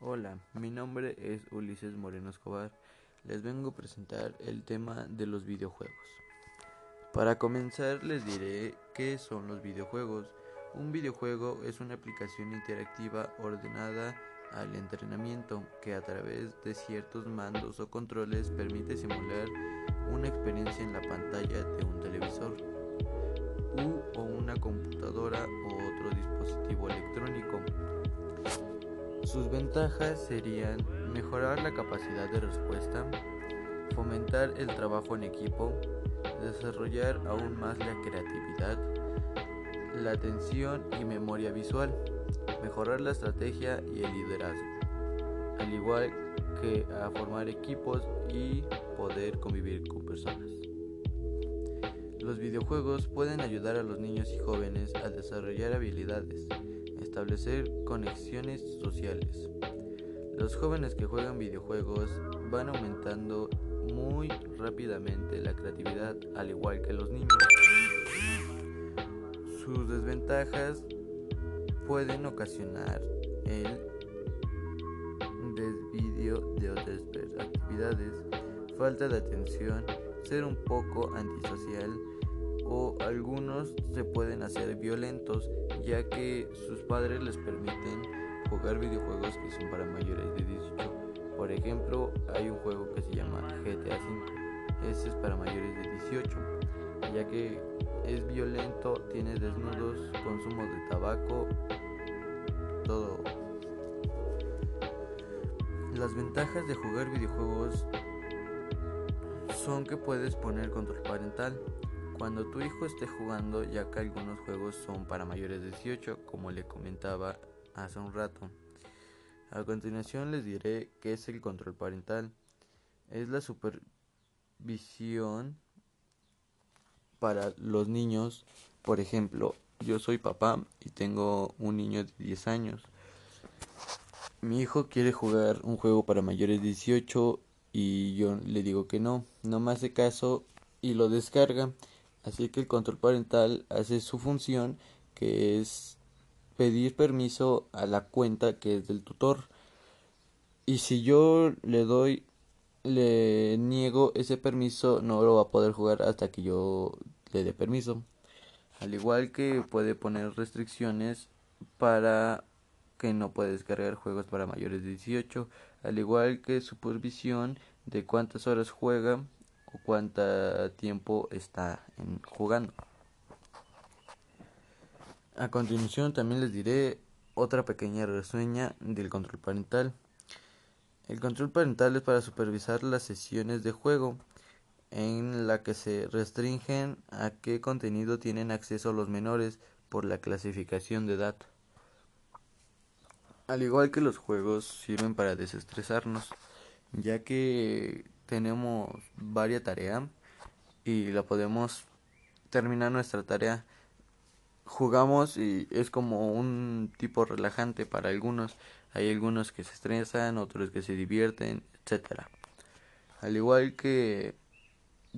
Hola, mi nombre es Ulises Moreno Escobar. Les vengo a presentar el tema de los videojuegos. Para comenzar les diré qué son los videojuegos. Un videojuego es una aplicación interactiva ordenada al entrenamiento que a través de ciertos mandos o controles permite simular una experiencia en la pantalla de un televisor u o una computadora o otro dispositivo electrónico. Sus ventajas serían mejorar la capacidad de respuesta, fomentar el trabajo en equipo, desarrollar aún más la creatividad, la atención y memoria visual, mejorar la estrategia y el liderazgo, al igual que a formar equipos y poder convivir con personas. Los videojuegos pueden ayudar a los niños y jóvenes a desarrollar habilidades, establecer conexiones sociales. Los jóvenes que juegan videojuegos van aumentando muy rápidamente la creatividad, al igual que los niños. Sus desventajas pueden ocasionar el desvío de otras actividades, falta de atención, ser un poco antisocial, o algunos se pueden hacer violentos ya que sus padres les permiten jugar videojuegos que son para mayores de 18. Por ejemplo, hay un juego que se llama GTA V. Ese es para mayores de 18, ya que es violento, tiene desnudos, consumo de tabaco, todo. Las ventajas de jugar videojuegos son que puedes poner control parental, cuando tu hijo esté jugando, ya que algunos juegos son para mayores de 18, como le comentaba hace un rato. A continuación les diré qué es el control parental. Es la supervisión para los niños. Por ejemplo, yo soy papá y tengo un niño de 10 años. Mi hijo quiere jugar un juego para mayores de 18 y yo le digo que no, no me hace caso y lo descarga. Así que el control parental hace su función que es pedir permiso a la cuenta que es del tutor. Y si yo le doy, le niego ese permiso, no lo va a poder jugar hasta que yo le dé permiso. Al igual que puede poner restricciones para que no puede descargar juegos para mayores de 18, al igual que supervisión de cuántas horas juega o cuánto tiempo está jugando. A continuación también les diré otra pequeña reseña del control parental. El control parental es para supervisar las sesiones de juego en la que se restringen a qué contenido tienen acceso los menores por la clasificación de edad. Al igual que los juegos sirven para desestresarnos, ya que tenemos varias tareas y la podemos terminar nuestra tarea. Jugamos y es como un tipo relajante para algunos. Hay algunos que se estresan, otros que se divierten, etcétera. Al igual que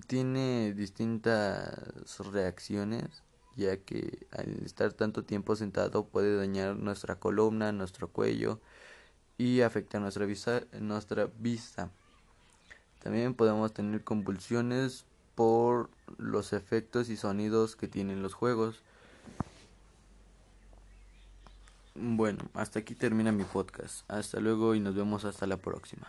tiene distintas reacciones, ya que al estar tanto tiempo sentado puede dañar nuestra columna, nuestro cuello y afectar nuestra vista, nuestra vista. También podemos tener convulsiones por los efectos y sonidos que tienen los juegos. Bueno, hasta aquí termina mi podcast. Hasta luego y nos vemos hasta la próxima.